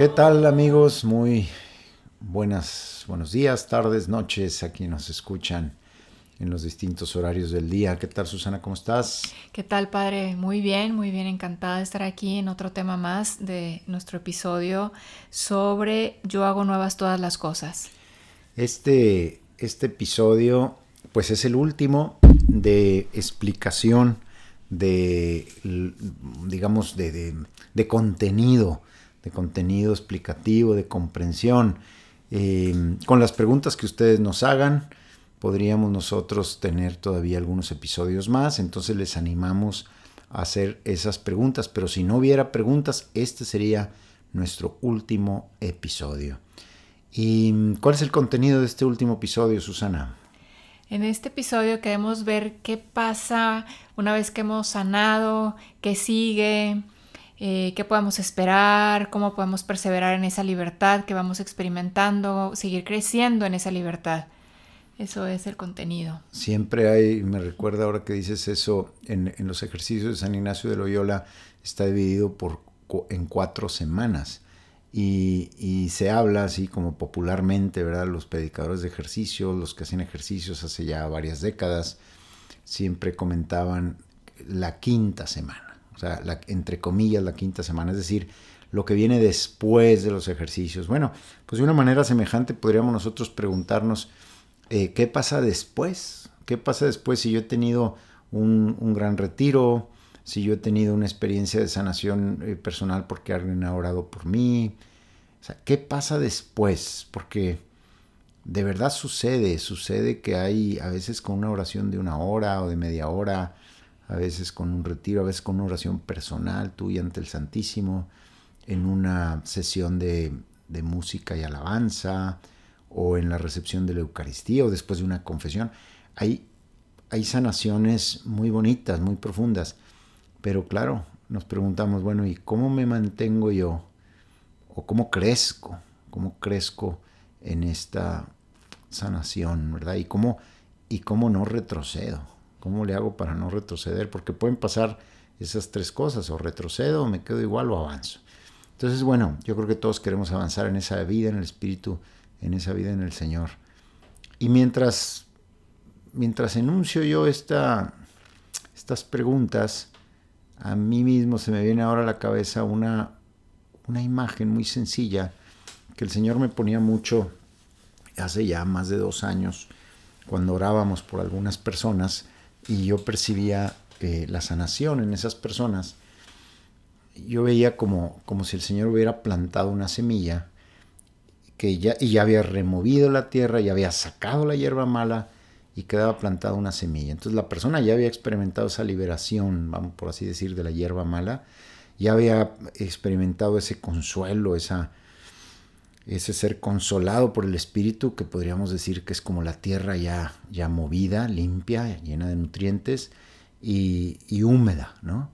¿Qué tal amigos? Muy buenas, buenos días, tardes, noches, aquí nos escuchan en los distintos horarios del día. ¿Qué tal Susana? ¿Cómo estás? ¿Qué tal, padre? Muy bien, muy bien, encantada de estar aquí en otro tema más de nuestro episodio sobre Yo hago nuevas todas las cosas. Este, este episodio pues es el último de explicación de, digamos, de, de- de contenido, de contenido explicativo, de comprensión. Eh, con las preguntas que ustedes nos hagan, podríamos nosotros tener todavía algunos episodios más, entonces les animamos a hacer esas preguntas, pero si no hubiera preguntas, este sería nuestro último episodio. ¿Y cuál es el contenido de este último episodio, Susana? En este episodio queremos ver qué pasa una vez que hemos sanado, qué sigue, eh, qué podemos esperar, cómo podemos perseverar en esa libertad que vamos experimentando, seguir creciendo en esa libertad. Eso es el contenido. Siempre hay, me recuerda ahora que dices eso, en, los ejercicios de San Ignacio de Loyola está dividido por, en cuatro semanas. Y, se habla así como popularmente, ¿verdad? Los predicadores de ejercicio, los que hacen ejercicios hace ya varias décadas, siempre comentaban la quinta semana. Sea, entre comillas, la quinta semana. Es decir, lo que viene después de los ejercicios. Bueno, pues de una manera semejante podríamos nosotros preguntarnos, eh, ¿qué pasa después? ¿Qué pasa después si yo he tenido un, un gran retiro? Si yo he tenido una experiencia de sanación eh, personal porque alguien ha orado por mí. ¿qué pasa después? Porque de verdad sucede, sucede que hay a veces con una oración de una hora o de media hora, a veces con un retiro, a veces con una oración personal tuya ante el Santísimo, en una sesión de, de música y alabanza, o en la recepción de la Eucaristía, o después de una confesión. Hay, hay sanaciones muy bonitas, muy profundas, pero claro, nos preguntamos, bueno, ¿y cómo me mantengo yo? ¿O cómo crezco? ¿Cómo crezco en esta sanación, verdad? ¿Y cómo, y cómo no retrocedo? ¿Cómo le hago para no retroceder? Porque pueden pasar esas tres cosas, o retrocedo, o me quedo igual, o avanzo. Entonces, bueno, yo creo que todos queremos avanzar en esa vida, en el Espíritu, en esa vida en el Señor. Y mientras, mientras enuncio yo esta, estas preguntas, a mí mismo se me viene ahora a la cabeza una, una imagen muy sencilla que el Señor me ponía mucho hace ya más de dos años, cuando orábamos por algunas personas y yo percibía eh, la sanación en esas personas. Yo veía como, como si el Señor hubiera plantado una semilla que ya, y ya había removido la tierra, ya había sacado la hierba mala y quedaba plantada una semilla. Entonces la persona ya había experimentado esa liberación, vamos por así decir, de la hierba mala, ya había experimentado ese consuelo, esa, ese ser consolado por el Espíritu, que podríamos decir que es como la tierra ya, ya movida, limpia, llena de nutrientes y, y húmeda, ¿no?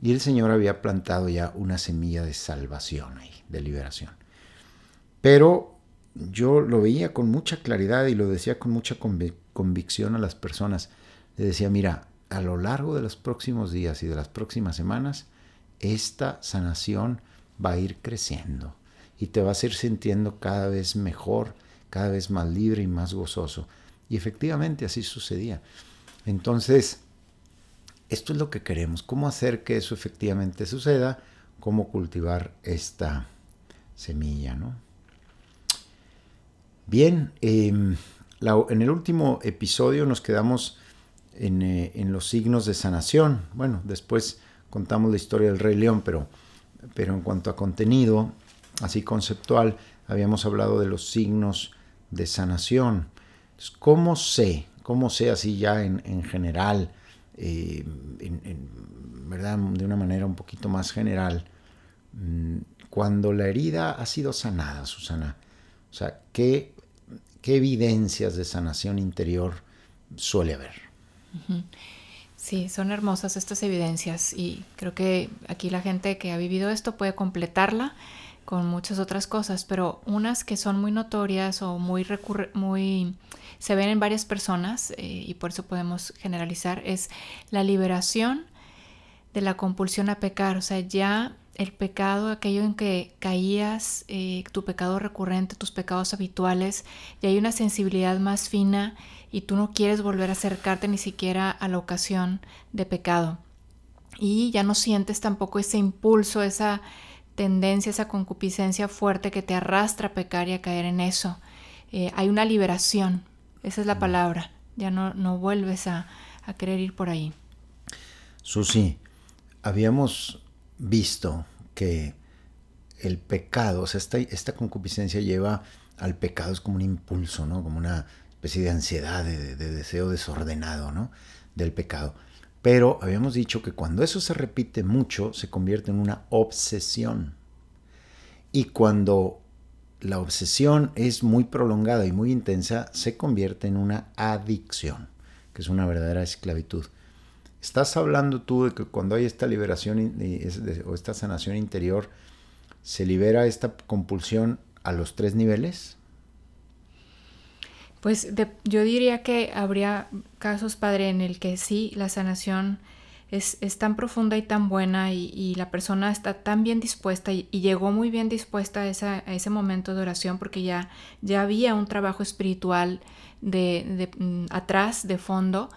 Y el Señor había plantado ya una semilla de salvación ahí, de liberación. Pero yo lo veía con mucha claridad y lo decía con mucha convicción a las personas. Le decía, mira, a lo largo de los próximos días y de las próximas semanas, esta sanación va a ir creciendo y te vas a ir sintiendo cada vez mejor, cada vez más libre y más gozoso. Y efectivamente así sucedía. Entonces, esto es lo que queremos. ¿Cómo hacer que eso efectivamente suceda? ¿Cómo cultivar esta semilla? ¿no? Bien, em, en el último episodio nos quedamos eh, en, los signos de sanación. Bueno, después contamos la historia del Rey León, pero, pero en cuanto a contenido, así conceptual, habíamos hablado de los signos de sanación. ¿Cómo sé? ¿Cómo sé así ya en general? Eh, ¿verdad? de una manera un poquito más general, mm, cuando la herida ha sido sanada, Susana, o sea, ¿qué, qué evidencias de sanación interior suele haber? Sí, son hermosas estas evidencias y creo que aquí la gente que ha vivido esto puede completarla con muchas otras cosas, pero unas que son muy notorias o muy, muy se ven en varias personas eh, y por eso podemos generalizar es la liberación de la compulsión a pecar, o sea, ya el pecado, aquello en que caías, eh, tu pecado recurrente, tus pecados habituales, y hay una sensibilidad más fina y tú no quieres volver a acercarte ni siquiera a la ocasión de pecado. Y ya no sientes tampoco ese impulso, esa tendencia, esa concupiscencia fuerte que te arrastra a pecar y a caer en eso. Eh, hay una liberación, esa es la mm. palabra. Ya no, no vuelves a, querer ir por ahí. Susi, habíamos visto que el pecado, o sea, esta, esta, concupiscencia lleva al pecado, es como un impulso, ¿no? Como una especie de ansiedad, de, de, deseo desordenado, ¿no? Del pecado. Pero habíamos dicho que cuando eso se repite mucho, se convierte en una obsesión. Y cuando la obsesión es muy prolongada y muy intensa, se convierte en una adicción, que es una verdadera esclavitud. ¿Estás hablando tú de que cuando hay esta liberación o esta sanación interior, se libera esta compulsión a los tres niveles? Pues yo diría que habría casos, padre, en el que sí, la sanación es, tan profunda y tan buena y, la persona está tan bien dispuesta y, llegó muy bien dispuesta a, ese momento de oración porque ya, ya había un trabajo espiritual de, mm, atrás, de fondo,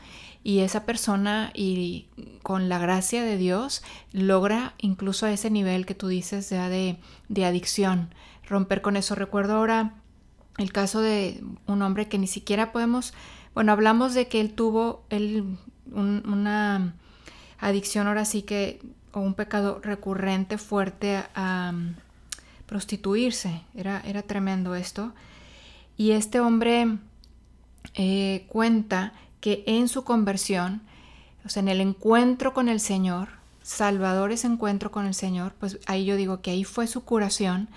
y esa persona y con la gracia de Dios logra incluso a ese nivel que tú dices ya de, de adicción, romper con eso. Recuerdo ahora el caso de un hombre que ni siquiera podemos, bueno, hablamos de que él tuvo una adicción ahora sí que, o un pecado recurrente fuerte a, prostituirse, era, era tremendo esto. Y este hombre eh, cuenta que en su conversión, o sea, en el encuentro con el Señor, Salvador ese encuentro con el Señor, pues ahí yo digo que ahí fue su curación,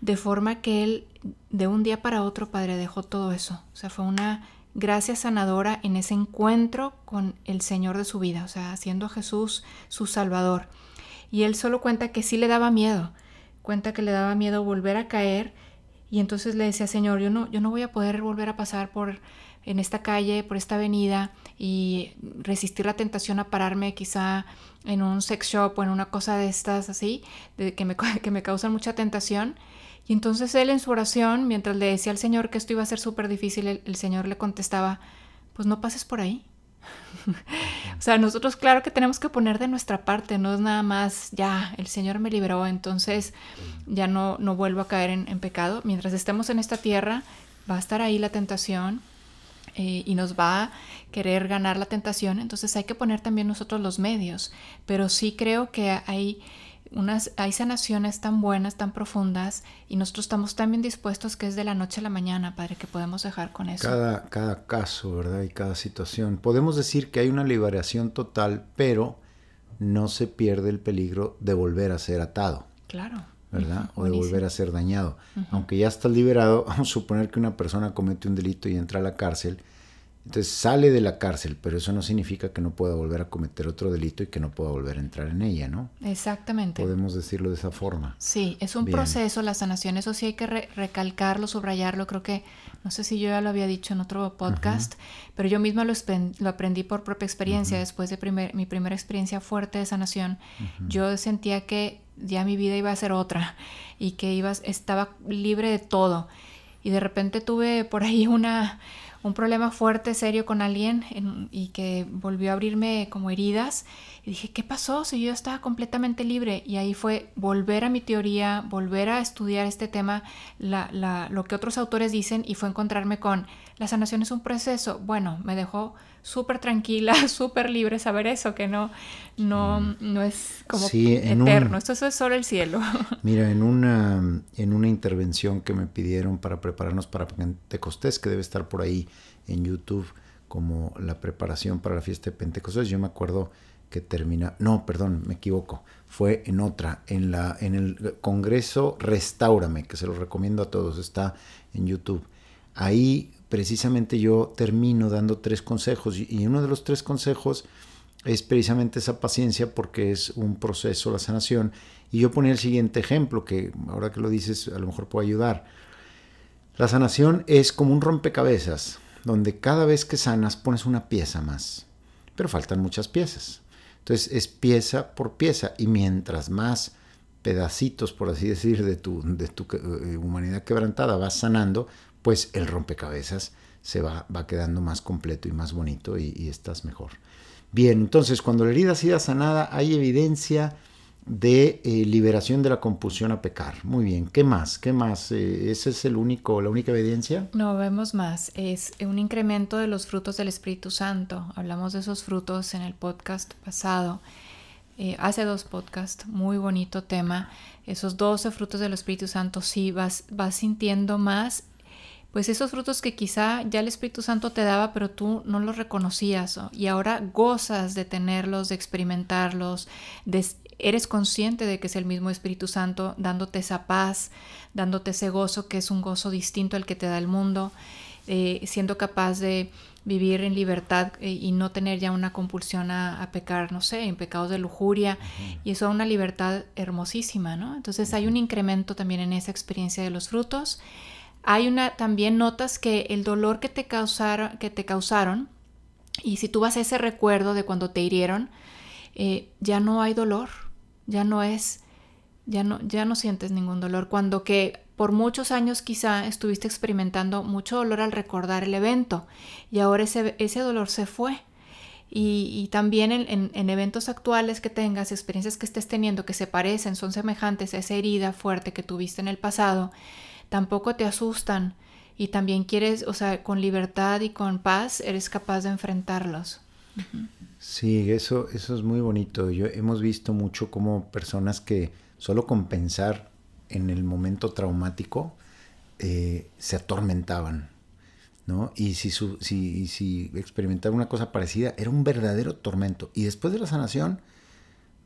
de forma que él de un día para otro, Padre, dejó todo eso. O sea, fue una gracia sanadora en ese encuentro con el Señor de su vida, o sea, haciendo a Jesús su Salvador. Y él solo cuenta que sí le daba miedo, cuenta que le daba miedo volver a caer y entonces le decía, Señor, yo no, yo no voy a poder volver a pasar por en esta calle, por esta avenida y resistir la tentación a pararme quizá en un sex shop o en una cosa de estas así, de, que, me, que me causan mucha tentación y entonces él en su oración, mientras le decía al Señor que esto iba a ser súper difícil, el, Señor le contestaba, pues no pases por ahí. o sea, nosotros claro que tenemos que poner de nuestra parte, no es nada más, ya, el Señor me liberó, entonces ya no, no vuelvo a caer en, pecado. Mientras estemos en esta tierra, va a estar ahí la tentación, eh, y nos va a querer ganar la tentación, entonces hay que poner también nosotros los medios. Pero sí creo que hay unas, hay sanaciones tan buenas, tan profundas, y nosotros estamos tan bien dispuestos que es de la noche a la mañana, Padre, que podemos dejar con eso. Cada, cada caso, ¿verdad? Y cada situación. Podemos decir que hay una liberación total, pero no se pierde el peligro de volver a ser atado. Claro. ¿verdad? o de volver a ser dañado. Aunque ya estás liberado, vamos a suponer que una persona comete un delito y entra a la cárcel, Entonces sale de la cárcel, pero eso no significa que no pueda volver a cometer otro delito y que no pueda volver a entrar en ella, ¿no? Exactamente. Podemos decirlo de esa forma. Sí, es un Bien. proceso, la sanación, eso sí hay que re- recalcarlo, subrayarlo, creo que, no sé si yo ya lo había dicho en otro podcast, pero yo misma lo, aprendí por propia experiencia, después de primer- mi primera experiencia fuerte de sanación, yo sentía que ya mi vida iba a ser otra y que iba, estaba libre de todo. Y de repente tuve por ahí una, un problema fuerte, serio con alguien en- y que volvió a abrirme como heridas. Y dije, ¿qué pasó? Si yo estaba completamente libre. Y ahí fue volver a mi teoría, volver a estudiar este tema, la- la- lo que otros autores dicen, y fue encontrarme con la sanación es un proceso. Bueno, me dejó súper tranquila, súper libre saber eso, que no, no, no es como Mm. Sí, en un- eterno. Esto, eso es solo el cielo. Mira, en una, en una intervención que me pidieron para prepararnos para Pentecostés, que debe estar por ahí en YouTube, como la preparación para la fiesta de Pentecostés, yo me acuerdo que termina, no, perdón, me equivoco, fue en otra, en, la, en el Congreso Restaurame, que se lo recomiendo a todos, está en YouTube. Ahí precisamente yo termino dando tres consejos y, uno de los tres consejos es precisamente esa paciencia porque es un proceso la sanación. Y yo ponía el siguiente ejemplo que ahora que lo dices a lo mejor puede ayudar. La sanación es como un rompecabezas donde cada vez que sanas pones una pieza más, pero faltan muchas piezas. Entonces es pieza por pieza y mientras más pedacitos, por así decir, de tu, de tu eh, humanidad quebrantada vas sanando, pues el rompecabezas se va, va quedando más completo y más bonito y, y estás mejor. Bien, entonces cuando la herida ha sido sanada hay evidencia de eh, liberación de la compulsión a pecar. Muy bien, ¿qué más? ¿Qué más? Eh, ¿Ese es el único, la única evidencia? No, vemos más. Es un incremento de los frutos del Espíritu Santo. Hablamos de esos frutos en el podcast pasado. Eh, hace dos podcasts, muy bonito tema. Esos 12 frutos del Espíritu Santo, sí, vas, vas sintiendo más. Pues esos frutos que quizá ya el Espíritu Santo te daba, pero tú no los reconocías. ¿no? Y ahora gozas de tenerlos, de experimentarlos, de, eres consciente de que es el mismo Espíritu Santo dándote esa paz, dándote ese gozo que es un gozo distinto al que te da el mundo, eh, siendo capaz de vivir en libertad eh, y no tener ya una compulsión a, a, pecar, no sé, en pecados de lujuria, y eso es una libertad hermosísima, ¿no? Entonces hay un incremento también en esa experiencia de los frutos. Hay una, también notas que el dolor que te, causaron, que te causaron, y si tú vas a ese recuerdo de cuando te hirieron, eh, ya no hay dolor, ya no es, ya no, ya no sientes ningún dolor. Cuando que por muchos años quizá estuviste experimentando mucho dolor al recordar el evento y ahora ese, ese dolor se fue. Y, y también en, en, en, eventos actuales que tengas, experiencias que estés teniendo que se parecen, son semejantes a esa herida fuerte que tuviste en el pasado, tampoco te asustan y también quieres, o sea, con libertad y con paz eres capaz de enfrentarlos. Uh. Sí, eso, eso es muy bonito. Yo hemos visto mucho como personas que solo con pensar en el momento traumático eh, se atormentaban, ¿no? Y si, su, si, si experimentaban una cosa parecida, era un verdadero tormento. Y después de la sanación,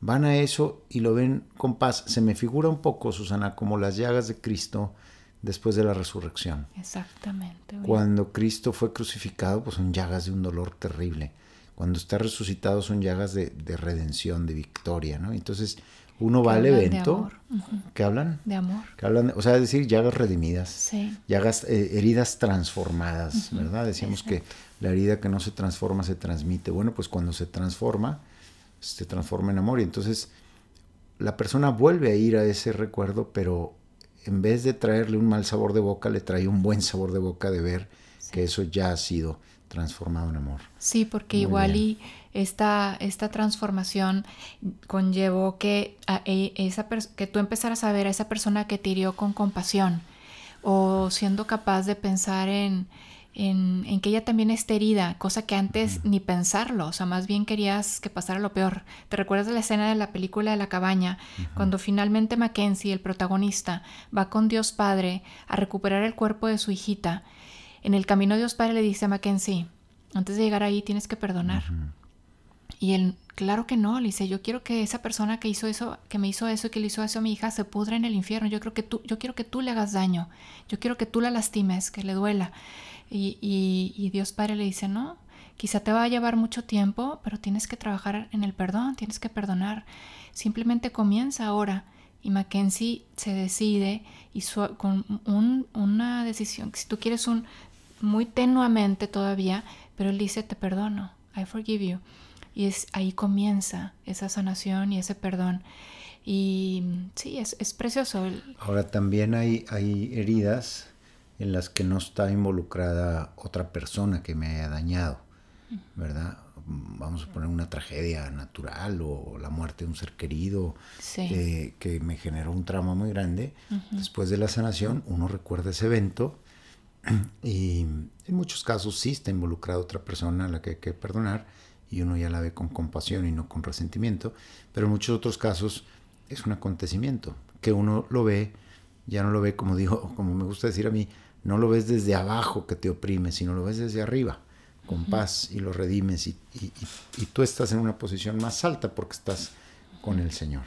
van a eso y lo ven con paz. Se me figura un poco, Susana, como las llagas de Cristo después de la resurrección. Exactamente. Bien. Cuando Cristo fue crucificado, pues son llagas de un dolor terrible. Cuando está resucitado son llagas de, de redención, de victoria, ¿no? Entonces uno va al evento, uh -huh. ¿qué hablan? De amor. Que hablan, o sea, es decir, llagas redimidas, sí. llagas, eh, heridas transformadas, uh -huh. ¿verdad? Decíamos Exacto. que la herida que no se transforma se transmite. Bueno, pues cuando se transforma, se transforma en amor y entonces la persona vuelve a ir a ese recuerdo, pero en vez de traerle un mal sabor de boca, le trae un buen sabor de boca de ver sí. que eso ya ha sido transformado en amor. Sí, porque Muy igual bien. y esta, esta transformación conllevó que, a, esa que tú empezaras a ver a esa persona que te hirió con compasión o siendo capaz de pensar en, en, en, que ella también está herida, cosa que antes uh -huh. ni pensarlo, o sea, más bien querías que pasara lo peor. ¿Te recuerdas de la escena de la película de la cabaña, uh -huh. cuando finalmente Mackenzie, el protagonista, va con Dios Padre a recuperar el cuerpo de su hijita? En el camino Dios Padre le dice a Mackenzie, antes de llegar ahí tienes que perdonar. Uh -huh. Y él, claro que no, le dice, yo quiero que esa persona que hizo eso, que me hizo eso y que le hizo eso a mi hija, se pudra en el infierno. Yo creo que tú, yo quiero que tú le hagas daño. Yo quiero que tú la lastimes, que le duela. Y, y, y Dios Padre le dice, no, quizá te va a llevar mucho tiempo, pero tienes que trabajar en el perdón, tienes que perdonar. Simplemente comienza ahora. Y Mackenzie se decide y con un, una decisión, si tú quieres un muy tenuamente todavía, pero él dice, te perdono, I forgive you. Y es, ahí comienza esa sanación y ese perdón. Y sí, es, es precioso. Ahora también hay, hay heridas en las que no está involucrada otra persona que me haya dañado, ¿verdad? vamos a poner una tragedia natural o la muerte de un ser querido que me generó un trauma muy grande. Después de la sanación uno recuerda ese evento y en muchos casos sí está involucrada otra persona a la que hay que perdonar y uno ya la ve con compasión y no con resentimiento, pero en muchos otros casos es un acontecimiento que uno lo ve, ya no lo ve como digo, como me gusta decir a mí, no lo ves desde abajo que te oprime, sino lo ves desde arriba con paz y lo redimes y, tú estás en una posición más alta porque estás con el Señor.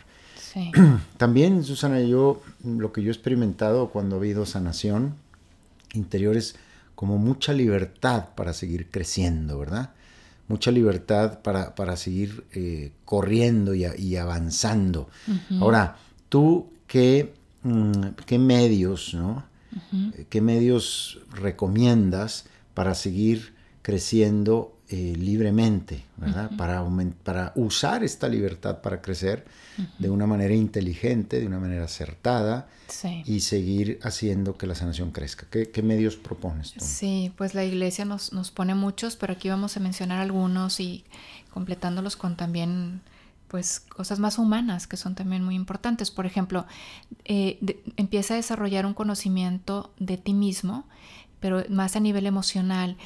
También, Susana, yo lo que yo he experimentado cuando ha habido sanación interior es como mucha libertad para seguir creciendo, ¿verdad? Mucha libertad para, para seguir eh, corriendo y, avanzando. Ahora, tú, ¿qué, mm, qué medios, ¿no? ¿Qué medios recomiendas para seguir creciendo eh, libremente, ¿verdad? para, para usar esta libertad para crecer de una manera inteligente, de una manera acertada y seguir haciendo que la sanación crezca. ¿Qué, medios propones tú? Sí, pues la iglesia nos, nos pone muchos, pero aquí vamos a mencionar algunos y completándolos con también pues cosas más humanas que son también muy importantes. Por ejemplo, eh, empieza a desarrollar un conocimiento de ti mismo, pero más a nivel emocional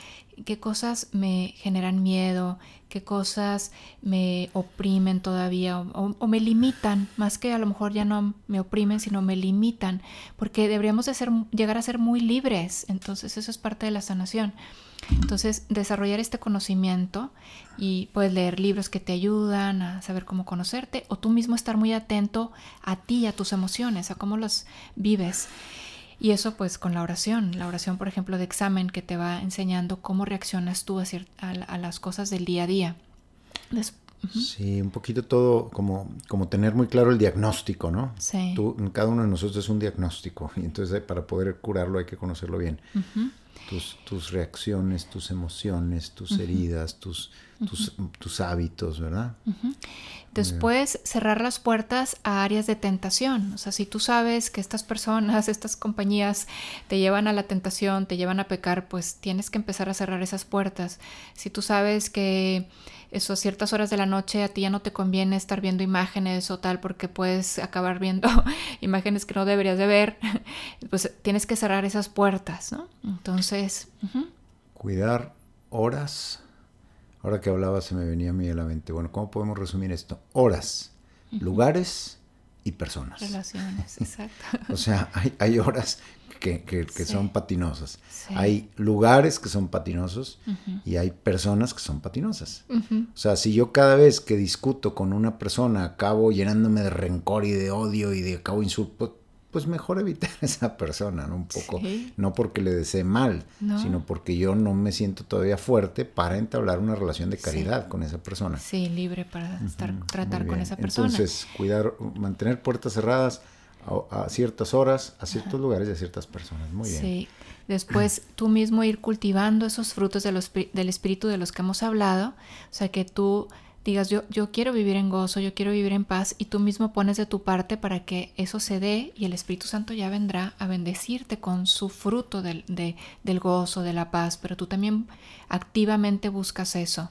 qué cosas me generan miedo, qué cosas me oprimen todavía o, me limitan, más que a lo mejor ya no me oprimen, sino me limitan, porque deberíamos de ser, llegar a ser muy libres, entonces eso es parte de la sanación. Entonces, desarrollar este conocimiento y puedes leer libros que te ayudan a saber cómo conocerte o tú mismo estar muy atento a ti, a tus emociones, a cómo las vives. Y eso pues con la oración, la oración por ejemplo de examen que te va enseñando cómo reaccionas tú a, a, las cosas del día a día. Sí, un poquito todo como, como tener muy claro el diagnóstico, ¿no? Sí. Tú, cada uno de nosotros es un diagnóstico y entonces eh, para poder curarlo hay que conocerlo bien. tus, tus, reacciones, tus emociones, tus heridas, tus, tus, tus, hábitos, ¿verdad? Después, cerrar las puertas a áreas de tentación. O sea, si tú sabes que estas personas, estas compañías te llevan a la tentación, te llevan a pecar, pues tienes que empezar a cerrar esas puertas. Si tú sabes que eso, a ciertas horas de la noche a ti ya no te conviene estar viendo imágenes o tal porque puedes acabar viendo imágenes que no deberías de ver, pues tienes que cerrar esas puertas, ¿no? Entonces... Cuidar horas Ahora que hablaba se me venía a mí a la mente, bueno, ¿cómo podemos resumir esto? Horas, lugares y personas. Relaciones, exacto. o sea, hay, horas que, son patinosas. Hay lugares que son patinosos y hay personas que son patinosas. O sea, si yo cada vez que discuto con una persona acabo llenándome de rencor y de odio y de acabo insulto, pues mejor evitar a esa persona, ¿no? Un poco, no porque le desee mal, sino porque yo no me siento todavía fuerte para entablar una relación de caridad con esa persona. Sí, libre para estar, tratar con esa persona. Entonces, cuidar, mantener puertas cerradas a, ciertas horas, a ciertos lugares y a ciertas personas. Muy bien. Sí. Después tú mismo ir cultivando esos frutos de los, del espíritu de los que hemos hablado, o sea, que tú digas yo, yo quiero vivir en gozo, yo quiero vivir en paz y tú mismo pones de tu parte para que eso se dé y el Espíritu Santo ya vendrá a bendecirte con su fruto del, del gozo, de la paz, pero tú también activamente buscas eso.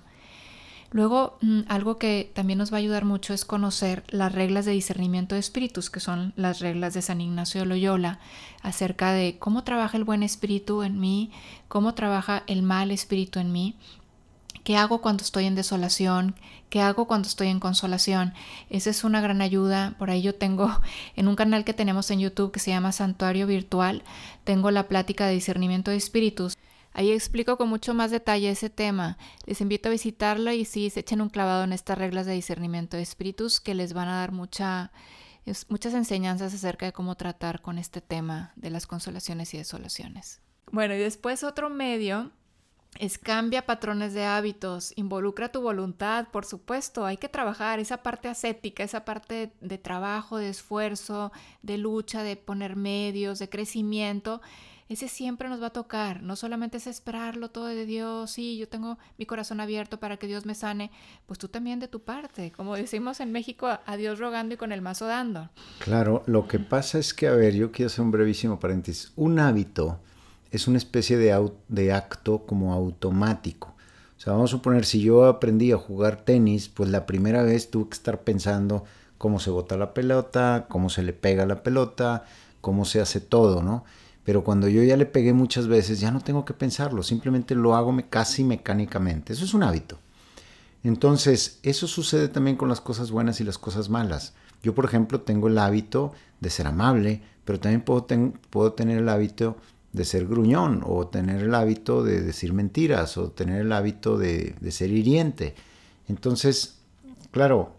Luego, mm, algo que también nos va a ayudar mucho es conocer las reglas de discernimiento de espíritus, que son las reglas de San Ignacio de Loyola, acerca de cómo trabaja el buen espíritu en mí, cómo trabaja el mal espíritu en mí ¿Qué hago cuando estoy en desolación? ¿Qué hago cuando estoy en consolación? Esa es una gran ayuda. Por ahí yo tengo en un canal que tenemos en YouTube que se llama Santuario Virtual, tengo la plática de discernimiento de espíritus. Ahí explico con mucho más detalle ese tema. Les invito a visitarlo y sí, se echen un clavado en estas reglas de discernimiento de espíritus que les van a dar mucha, muchas enseñanzas acerca de cómo tratar con este tema de las consolaciones y desolaciones. Bueno, y después otro medio es cambia patrones de hábitos, involucra tu voluntad, por supuesto, hay que trabajar esa parte ascética, esa parte de, trabajo, de esfuerzo, de lucha, de poner medios, de crecimiento. Ese siempre nos va a tocar, no solamente es esperarlo todo de Dios, sí, yo tengo mi corazón abierto para que Dios me sane, pues tú también de tu parte, como decimos en México, a Dios rogando y con el mazo dando. Claro, lo que pasa es que, a ver, yo quiero hacer un brevísimo paréntesis, un hábito es una especie de, de acto como automático. O sea, vamos a suponer, si yo aprendí a jugar tenis, pues la primera vez tuve que estar pensando cómo se bota la pelota, cómo se le pega la pelota, cómo se hace todo, ¿no? Pero cuando yo ya le pegué muchas veces, ya no tengo que pensarlo, simplemente lo hago casi mecánicamente. Eso es un hábito. Entonces, eso sucede también con las cosas buenas y las cosas malas. Yo, por ejemplo, tengo el hábito de ser amable, pero también puedo, puedo tener el hábito de ser gruñón o tener el hábito de decir mentiras o tener el hábito de, ser hiriente. Entonces, claro,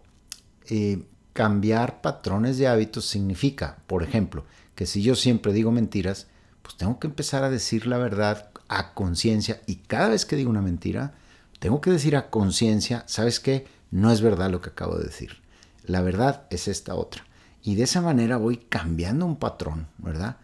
eh, cambiar patrones de hábitos significa, por ejemplo, que si yo siempre digo mentiras, pues tengo que empezar a decir la verdad a conciencia y cada vez que digo una mentira, tengo que decir a conciencia, ¿sabes qué? No es verdad lo que acabo de decir. La verdad es esta otra. Y de esa manera voy cambiando un patrón, ¿verdad?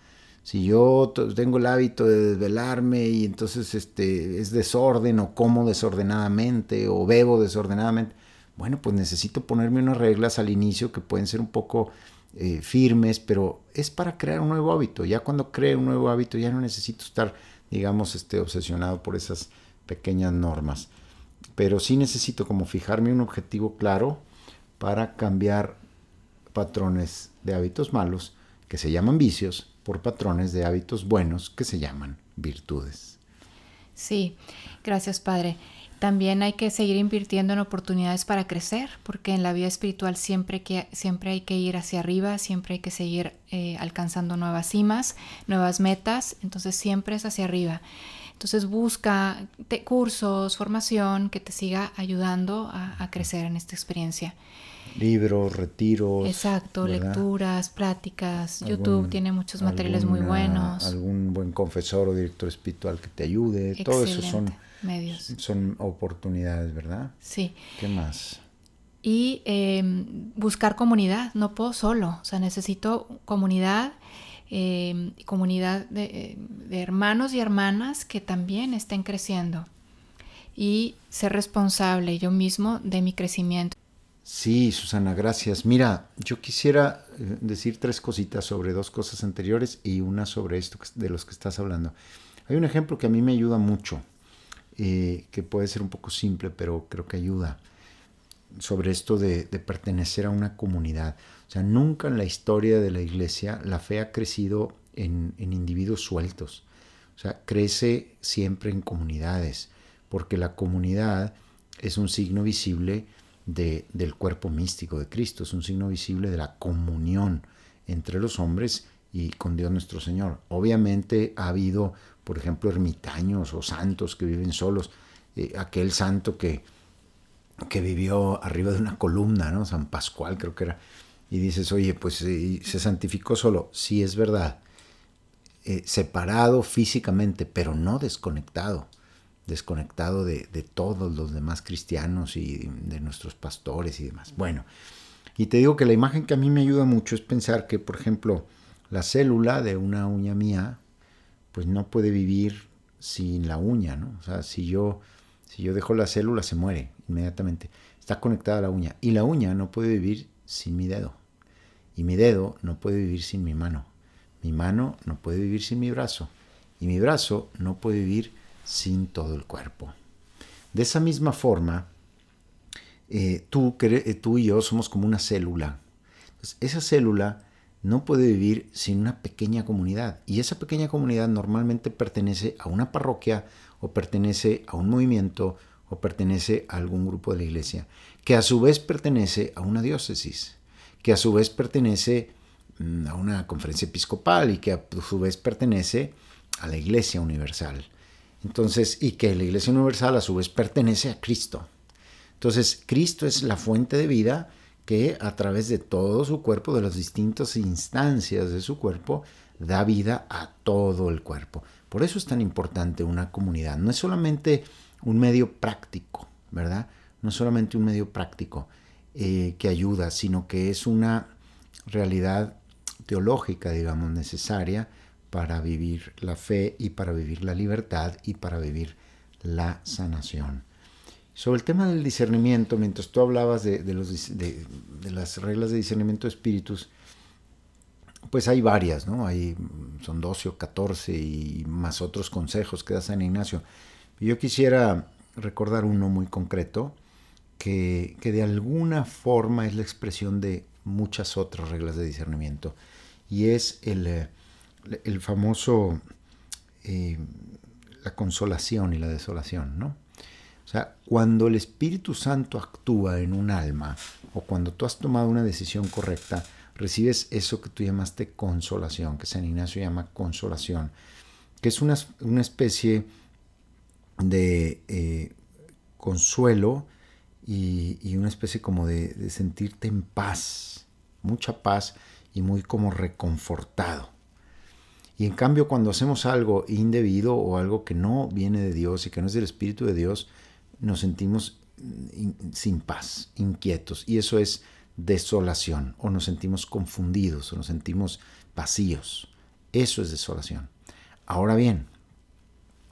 Si yo tengo el hábito de desvelarme y entonces este, es desorden o como desordenadamente o bebo desordenadamente, bueno, pues necesito ponerme unas reglas al inicio que pueden ser un poco eh, firmes, pero es para crear un nuevo hábito. Ya cuando creo un nuevo hábito ya no necesito estar, digamos, este, obsesionado por esas pequeñas normas. Pero sí necesito como fijarme un objetivo claro para cambiar patrones de hábitos malos que se llaman vicios por patrones de hábitos buenos que se llaman virtudes. Sí, gracias Padre. También hay que seguir invirtiendo en oportunidades para crecer, porque en la vida espiritual siempre, que, siempre hay que ir hacia arriba, siempre hay que seguir eh, alcanzando nuevas cimas, nuevas metas, entonces siempre es hacia arriba. Entonces busca cursos, formación que te siga ayudando a crecer en esta experiencia libros, retiros. Exacto, lecturas, prácticas. YouTube tiene muchos materiales muy buenos. Algún buen confesor o director espiritual que te ayude. Todo eso son medios. Son oportunidades, ¿verdad? Sí. ¿Qué más? Y em, buscar comunidad. No puedo solo. O sea, necesito comunidad. Em, comunidad de, de hermanos y hermanas que también estén creciendo y ser responsable yo mismo de mi crecimiento. Sí, Susana, gracias. Mira, yo quisiera eh, decir tres cositas sobre dos cosas anteriores y una sobre esto de los que estás hablando. Hay un ejemplo que a mí me ayuda mucho, eh, que puede ser un poco simple, pero creo que ayuda, sobre esto de, pertenecer a una comunidad. O sea, nunca en la historia de la iglesia la fe ha crecido en, en individuos sueltos. O sea, crece siempre en comunidades, porque la comunidad es un signo visible del cuerpo místico de Cristo, es un signo visible de la comunión entre los hombres y con Dios nuestro Señor. Obviamente ha habido, por ejemplo, ermitaños o santos que viven solos. Eh, aquel santo que, que vivió arriba de una columna, ¿no? San Pascual creo que era. Y dices, oye, pues eh, se santificó solo. Sí, es verdad. Eh, separado físicamente, pero no desconectado desconectado de, todos los demás cristianos y de nuestros pastores y demás. Bueno, y te digo que la imagen que a mí me ayuda mucho es pensar que, por ejemplo, la célula de una uña mía, pues no puede vivir sin la uña, ¿no? O sea, si yo, si yo dejo la célula, se muere inmediatamente. Está conectada a la uña. Y la uña no puede vivir sin mi dedo. Y mi dedo no puede vivir sin mi mano. Mi mano no puede vivir sin mi brazo. Y mi brazo no puede vivir sin todo el cuerpo. De esa misma forma, eh, tú, eh, tú, y yo somos como una célula. esa célula no puede vivir sin una pequeña comunidad. Y esa pequeña comunidad normalmente pertenece a una parroquia o pertenece a un movimiento o pertenece a algún grupo de la iglesia, que a su vez pertenece a una diócesis, que a su vez pertenece mm, a una conferencia episcopal y que a su vez pertenece a la iglesia universal. Entonces, y que la Iglesia Universal a su vez pertenece a Cristo. Entonces, Cristo es la fuente de vida que a través de todo su cuerpo, de las distintas instancias de su cuerpo, da vida a todo el cuerpo. Por eso es tan importante una comunidad. No es solamente un medio práctico, ¿verdad? No es solamente un medio práctico eh, que ayuda, sino que es una realidad teológica, digamos, necesaria para vivir la fe y para vivir la libertad y para vivir la sanación. Sobre el tema del discernimiento, mientras tú hablabas de, las reglas de discernimiento de espíritus, pues hay varias, ¿no? Hay, son 12 o 14 y más otros consejos que da San Ignacio. Yo quisiera recordar uno muy concreto, que, que de alguna forma es la expresión de muchas otras reglas de discernimiento, y es el, eh, el famoso, eh, la consolación y la desolación, ¿no? O sea, cuando el Espíritu Santo actúa en un alma, o cuando tú has tomado una decisión correcta, recibes eso que tú llamaste consolación, que San Ignacio llama consolación, que es una, especie de eh, consuelo y, una especie como de sentirte en paz, mucha paz y muy como reconfortado. Y en cambio cuando hacemos algo indebido o algo que no viene de Dios y que no es del Espíritu de Dios, nos sentimos sin paz, inquietos. Y eso es desolación. O nos sentimos confundidos o nos sentimos vacíos. Eso es desolación. Ahora bien,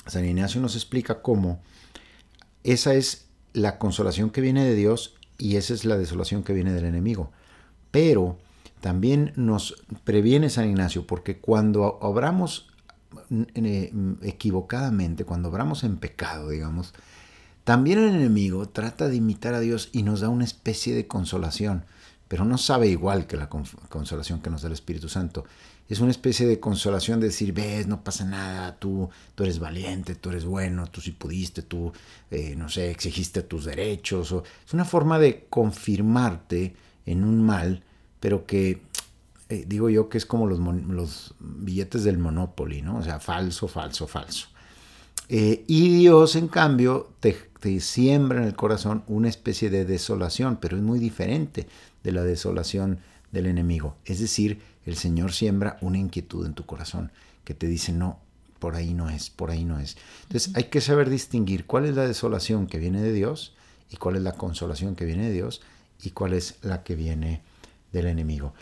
San Ignacio nos explica cómo esa es la consolación que viene de Dios y esa es la desolación que viene del enemigo. Pero también nos previene San Ignacio, porque cuando obramos eh, equivocadamente, cuando obramos en pecado, digamos, también el enemigo trata de imitar a Dios y nos da una especie de consolación, pero no sabe igual que la consolación que nos da el Espíritu Santo. Es una especie de consolación de decir, ves, no pasa nada, tú, tú eres valiente, tú eres bueno, tú sí pudiste, tú, eh, no sé, exigiste tus derechos. O, es una forma de confirmarte en un mal pero que eh, digo yo que es como los, los, billetes del Monopoly, ¿no? O sea, falso, falso, falso. Eh, y Dios, en cambio, te, siembra en el corazón una especie de desolación, pero es muy diferente de la desolación del enemigo. Es decir, el Señor siembra una inquietud en tu corazón que te dice, no, por ahí no es, por ahí no es. Entonces hay que saber distinguir cuál es la desolación que viene de Dios y cuál es la consolación que viene de Dios y cuál es la que viene del enemigo.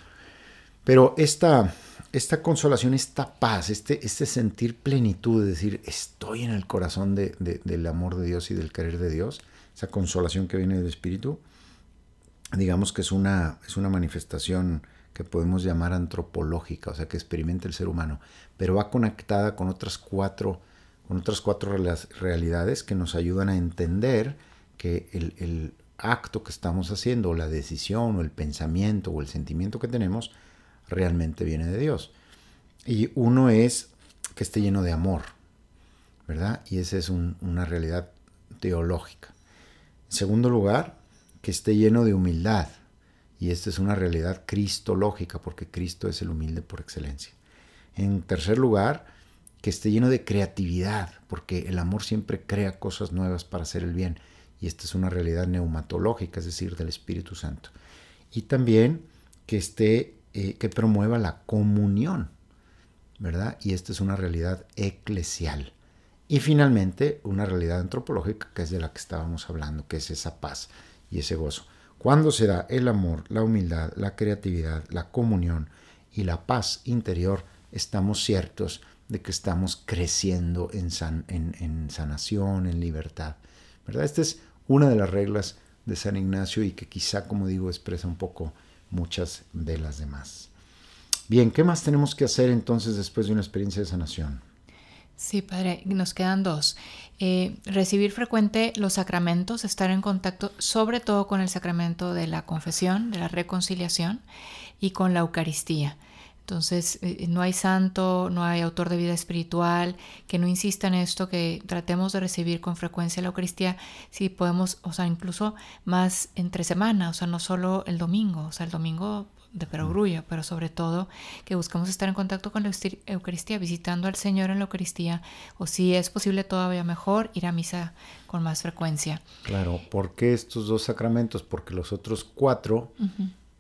Pero esta, esta consolación, esta paz, este, este sentir plenitud, de decir, estoy en el corazón del amor de Dios y del querer de Dios, esa consolación que viene del Espíritu, digamos que es una, es una manifestación que podemos llamar antropológica, o sea, que experimenta el ser humano, pero va conectada con otras cuatro, con otras cuatro realidades que nos ayudan a entender que el, acto que estamos haciendo, o la decisión, o el pensamiento, o el sentimiento que tenemos, realmente viene de Dios. Y uno es que esté lleno de amor, ¿verdad? Y esa es una realidad teológica. En segundo lugar, que esté lleno de humildad. Y esta es una realidad cristológica, porque Cristo es el humilde por excelencia. En tercer lugar, que esté lleno de creatividad, porque el amor siempre crea cosas nuevas para hacer el bien y esta es una realidad neumatológica, es decir, del Espíritu Santo. Y también que esté, eh, que promueva la comunión, ¿verdad? Y esta es una realidad eclesial. Y finalmente, una realidad antropológica, que es de la que estábamos hablando, que es esa paz y ese gozo. ¿Cuándo se da el amor, la humildad, la creatividad, la comunión y la paz interior? Estamos ciertos de que estamos creciendo en, en sanación, en libertad. ¿verdad? Este es una de las reglas de San Ignacio y que quizá, como digo, expresa un poco muchas de las demás. Bien, ¿qué más tenemos que hacer entonces después de una experiencia de sanación? Sí, padre, nos quedan dos. Eh, recibir frecuente los sacramentos, estar en contacto sobre todo con el sacramento de la confesión, de la reconciliación y con la Eucaristía. Entonces, eh, no hay santo, no hay autor de vida espiritual que no insista en esto, que tratemos de recibir con frecuencia la Eucaristía, si podemos, o sea, incluso más entre semana, o sea, no solo el domingo, o sea, el domingo de perogrullo, pero sobre todo que busquemos estar en contacto con la Eucaristía, visitando al Señor en la Eucaristía, o si es posible todavía mejor, ir a misa con más frecuencia. Claro, ¿por qué estos dos sacramentos? Porque los otros cuatro,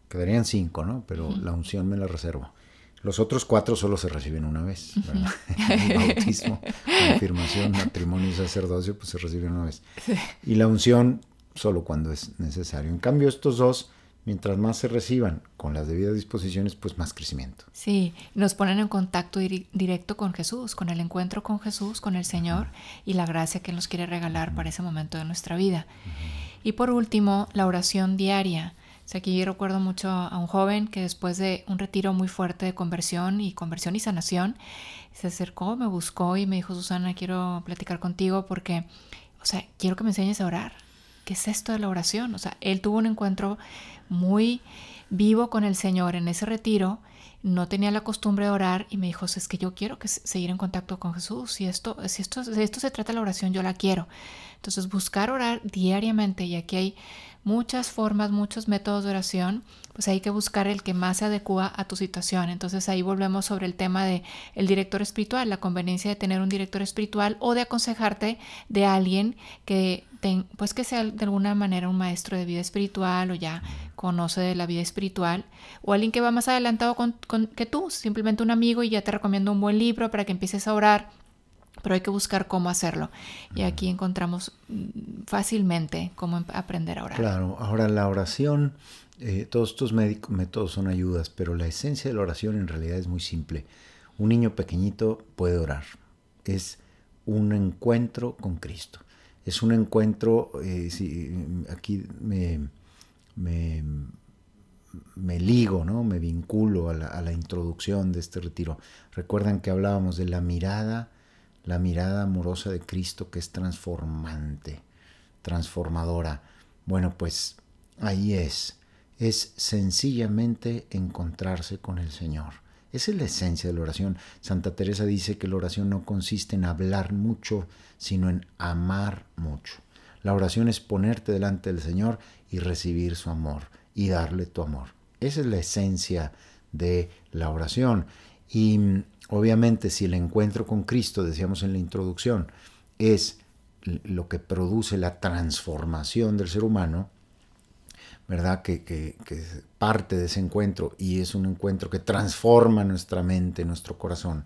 quedarían cinco, ¿no? Pero la unción me la reservo. Los otros cuatro solo se reciben una vez. Bautismo, confirmación, matrimonio y sacerdocio, pues se reciben una vez. Y la unción solo cuando es necesario. En cambio, estos dos mientras más se reciban con las debidas disposiciones, pues más crecimiento. Sí, nos ponen en contacto directo con Jesús, con el encuentro con Jesús, con el Señor y la gracia que nos quiere regalar para ese momento de nuestra vida. Y por último, la oración diaria. O aquí yo recuerdo mucho a un joven que después de un retiro muy fuerte de conversión y conversión y sanación, se acercó, me buscó y me dijo, Susana, quiero platicar contigo porque, o sea, quiero que me enseñes a orar. ¿Qué es esto de la oración? O sea, él tuvo un encuentro muy vivo con el Señor en ese retiro, no tenía la costumbre de orar y me dijo, es que yo quiero que seguir en contacto con Jesús, si esto, si esto, esto se trata de la oración, yo la quiero. Entonces buscar orar diariamente y aquí hay muchas formas, muchos métodos de oración, pues hay que buscar el que más se adecua a tu situación. Entonces ahí volvemos sobre el tema de el director espiritual, la conveniencia de tener un director espiritual o de aconsejarte de alguien que pues que sea de alguna manera un maestro de vida espiritual o ya conoce de la vida espiritual o alguien que va más adelantado con, que tú, simplemente un amigo y ya te recomiendo un buen libro para que empieces a orar pero hay que buscar cómo hacerlo. Y aquí encontramos mm, fácilmente cómo aprender a orar. Claro, ahora la oración, eh, todos estos métodos son ayudas, pero la esencia de la oración en realidad es muy simple. Un niño pequeñito puede orar. Es un encuentro con Cristo. Es un encuentro, eh, si, aquí me, me, me, ligo, ¿no? me vinculo a la, a la introducción de este retiro. Recuerdan que hablábamos de la mirada la mirada amorosa de Cristo que es transformante, transformadora. Bueno, pues ahí es. Es sencillamente encontrarse con el Señor. Esa es la esencia de la oración. Santa Teresa dice que la oración no consiste en hablar mucho, sino en amar mucho. La oración es ponerte delante del Señor y recibir su amor y darle tu amor. Esa es la esencia de la oración. Y Obviamente, si el encuentro con Cristo, decíamos en la introducción, es lo que produce la transformación del ser humano, ¿verdad? Que, parte de ese encuentro y es un encuentro que transforma nuestra mente, nuestro corazón,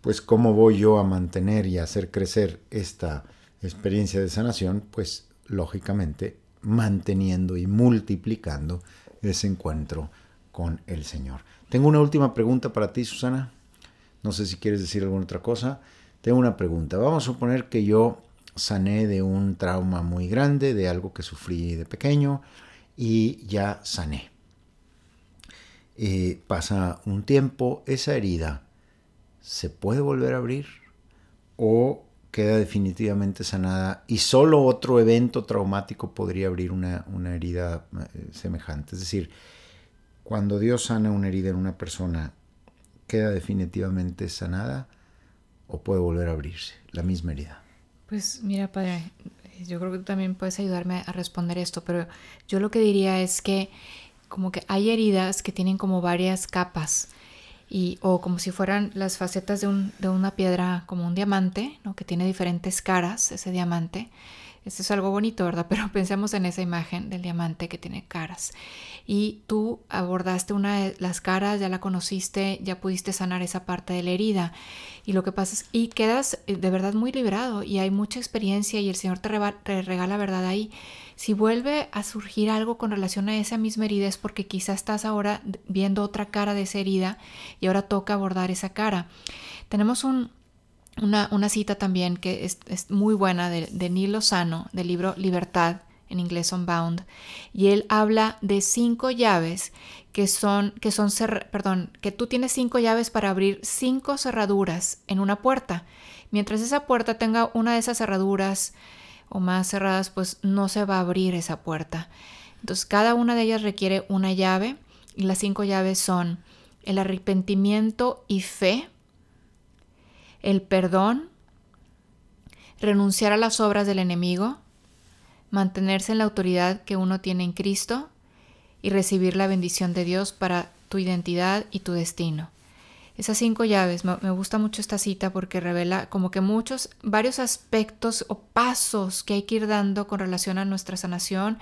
pues ¿cómo voy yo a mantener y a hacer crecer esta experiencia de sanación? Pues lógicamente manteniendo y multiplicando ese encuentro con el Señor. Tengo una última pregunta para ti, Susana. No sé si quieres decir alguna otra cosa. Tengo una pregunta. Vamos a suponer que yo sané de un trauma muy grande, de algo que sufrí de pequeño y ya sané. Eh, pasa un tiempo, esa herida se puede volver a abrir o queda definitivamente sanada y solo otro evento traumático podría abrir una, una herida eh, semejante. Es decir, cuando Dios sana una herida en una persona, ¿queda definitivamente sanada o puede volver a abrirse la misma herida? Pues mira, padre, yo creo que tú también puedes ayudarme a responder esto, pero yo lo que diría es que como que hay heridas que tienen como varias capas y, o como si fueran las facetas de, un, de una piedra como un diamante, ¿no? que tiene diferentes caras, ese diamante. Esto es algo bonito, ¿verdad? Pero pensemos en esa imagen del diamante que tiene caras. Y tú abordaste una de las caras, ya la conociste, ya pudiste sanar esa parte de la herida. Y lo que pasa es, y quedas eh, de verdad muy liberado y hay mucha experiencia y el Señor te, te regala verdad ahí. Si vuelve a surgir algo con relación a esa misma herida es porque quizás estás ahora viendo otra cara de esa herida y ahora toca abordar esa cara. Tenemos un, una, cita también que es, muy buena de, de Neil Lozano, del libro Libertad, en inglés Unbound, y él habla de cinco llaves que son, que son, perdón, que tú tienes cinco llaves para abrir cinco cerraduras en una puerta. Mientras esa puerta tenga una de esas cerraduras o más cerradas, pues no se va a abrir esa puerta. Entonces cada una de ellas requiere una llave y las cinco llaves son el arrepentimiento y fe, el perdón, renunciar a las obras del enemigo, mantenerse en la autoridad que uno tiene en Cristo y recibir la bendición de Dios para tu identidad y tu destino. Esas cinco llaves, me, gusta mucho esta cita porque revela como que muchos, varios aspectos o pasos que hay que ir dando con relación a nuestra sanación.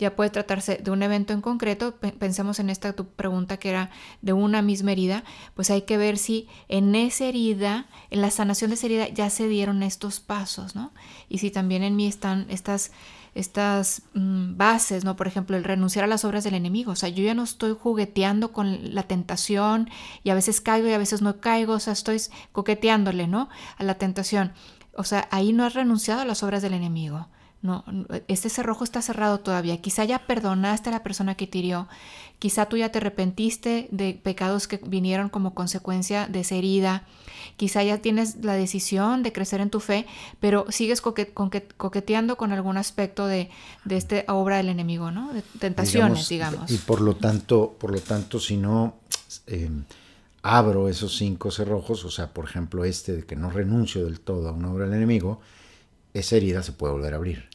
Ya puede tratarse de un evento en concreto, pensemos en esta tu pregunta que era de una misma herida, pues hay que ver si en esa herida, en la sanación de esa herida ya se dieron estos pasos, ¿no? Y si también en mí están estas estas mm, bases, ¿no? Por ejemplo, el renunciar a las obras del enemigo. O sea, yo ya no estoy jugueteando con la tentación y a veces caigo y a veces no caigo, o sea, estoy coqueteándole, ¿no? A la tentación. O sea, ahí no has renunciado a las obras del enemigo. No, este cerrojo está cerrado todavía. Quizá ya perdonaste a la persona que te. Quizá tú ya te arrepentiste de pecados que vinieron como consecuencia de esa herida. Quizá ya tienes la decisión de crecer en tu fe, pero sigues coqueteando con algún aspecto de, de esta obra del enemigo, ¿no? De tentaciones, digamos. Y por lo tanto, por lo tanto, si no eh, abro esos cinco cerrojos, o sea, por ejemplo, este de que no renuncio del todo a una obra del enemigo, esa herida se puede volver a abrir.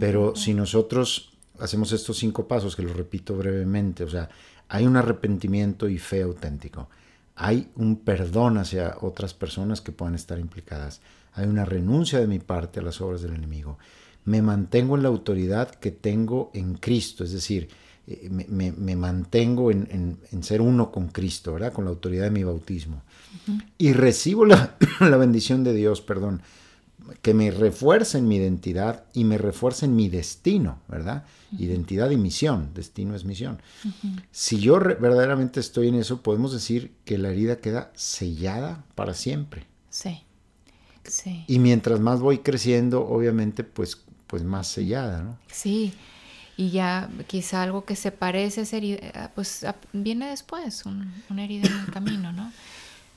Pero si nosotros hacemos estos cinco pasos, que los repito brevemente, o sea, hay un arrepentimiento y fe auténtico, hay un perdón hacia otras personas que puedan estar implicadas, hay una renuncia de mi parte a las obras del enemigo, me mantengo en la autoridad que tengo en Cristo, es decir, eh, me, mantengo en, ser uno con Cristo, ¿verdad? Con la autoridad de mi bautismo. Y recibo la, la bendición de Dios, perdón, que me refuercen mi identidad y me refuercen mi destino, ¿verdad? Identidad y misión, destino es misión. Si yo verdaderamente estoy en eso, podemos decir que la herida queda sellada para siempre. Sí. Sí. Y mientras más voy creciendo, obviamente, pues, pues más sellada, ¿no? Sí. Y ya quizá algo que se parece a esa herida, pues viene después, una herida en el camino, ¿no?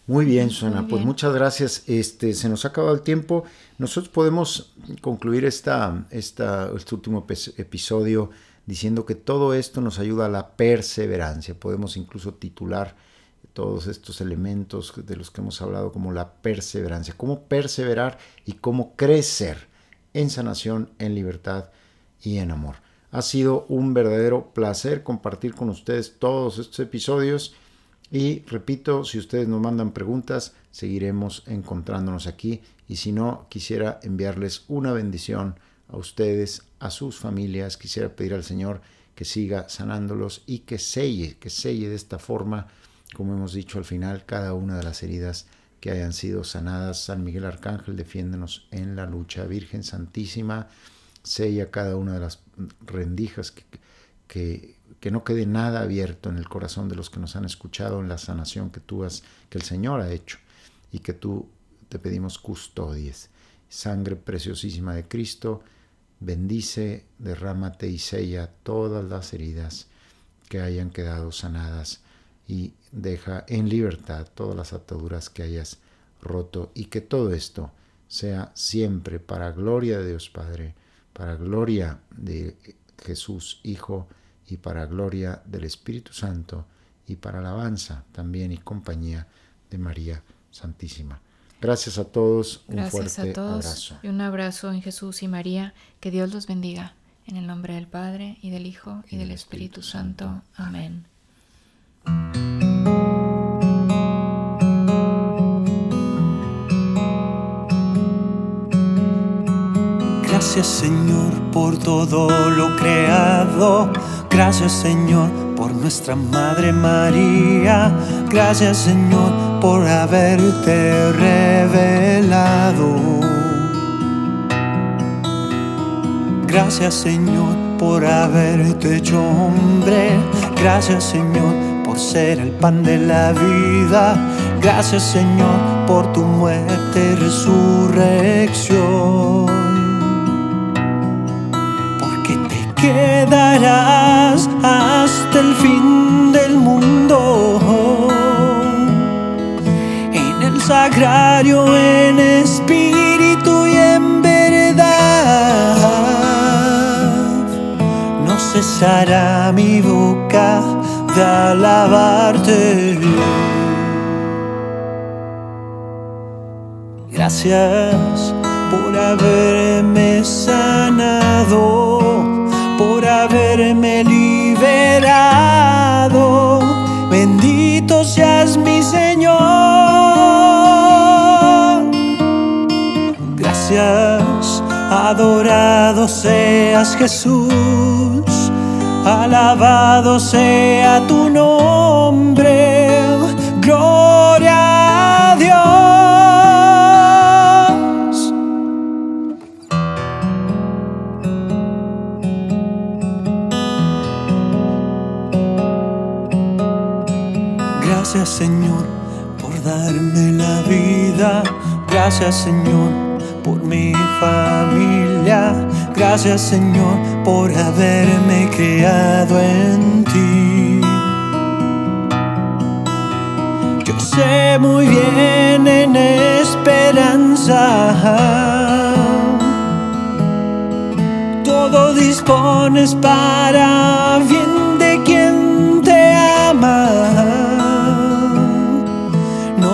Muy bien, Susana. Pues muchas gracias. Este, se nos ha acabado el tiempo. Nosotros podemos concluir esta, esta, este último episodio diciendo que todo esto nos ayuda a la perseverancia. Podemos incluso titular todos estos elementos de los que hemos hablado como la perseverancia. Cómo perseverar y cómo crecer en sanación, en libertad y en amor. Ha sido un verdadero placer compartir con ustedes todos estos episodios. Y repito, si ustedes nos mandan preguntas, seguiremos encontrándonos aquí. Y si no, quisiera enviarles una bendición a ustedes, a sus familias. Quisiera pedir al Señor que siga sanándolos y que selle, que selle de esta forma, como hemos dicho al final, cada una de las heridas que hayan sido sanadas. San Miguel Arcángel, defiéndenos en la lucha. Virgen Santísima, sella cada una de las rendijas que, que que no quede nada abierto en el corazón de los que nos han escuchado en la sanación que tú has, que el Señor ha hecho y que tú te pedimos custodies. Sangre preciosísima de Cristo, bendice, derrámate y sella todas las heridas que hayan quedado sanadas y deja en libertad todas las ataduras que hayas roto y que todo esto sea siempre para gloria de Dios Padre, para gloria de Jesús Hijo, y para gloria del Espíritu Santo y para alabanza también y compañía de María Santísima. Gracias a todos, un Gracias fuerte a todos abrazo. Y un abrazo en Jesús y María, que Dios los bendiga. En el nombre del Padre y del Hijo y, del Espíritu, Santo. Amén. Gracias Señor por todo lo creado Gracias Señor por nuestra Madre María. Gracias Señor por haberte revelado. Gracias Señor por haberte hecho hombre. Gracias Señor por ser el pan de la vida. Gracias Señor por tu muerte y resurrección. Quedarás hasta el fin del mundo. En el sagrario, en espíritu y en verdad. No cesará mi boca de alabarte. Gracias por haberme sanado por haberme liberado. Bendito seas mi Señor. Gracias, adorado seas Jesús. Alabado sea tu nombre. Darme la vida. Gracias Señor por mi familia. Gracias Señor por haberme creado en ti. Yo sé muy bien en esperanza. Todo dispones para bien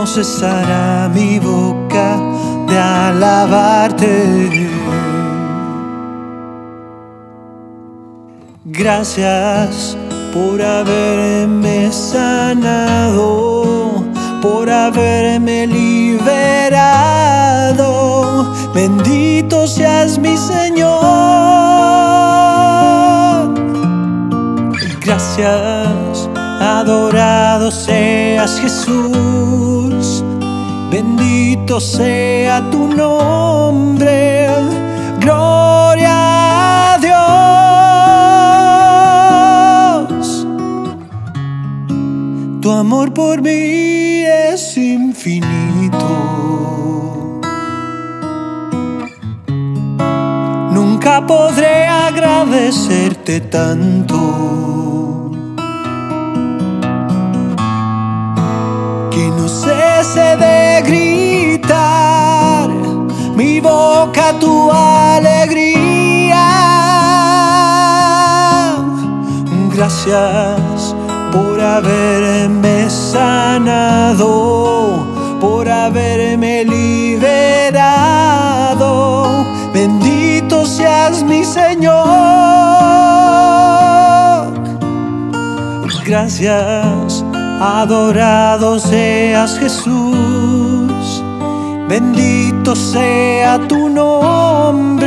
No cesará mi boca de alabarte. Gracias por haberme sanado, por haberme liberado. Bendito seas mi Señor. Gracias, adorado seas Jesús. Bendito sea tu nombre. Gloria a Dios. Tu amor por mí es infinito. Nunca podré agradecerte tanto. Cese de gritar mi boca tu alegría. Gracias por haberme sanado, por haberme liberado. Bendito seas mi Señor. Gracias, adorado seas Jesús. Bendito sea tu nombre.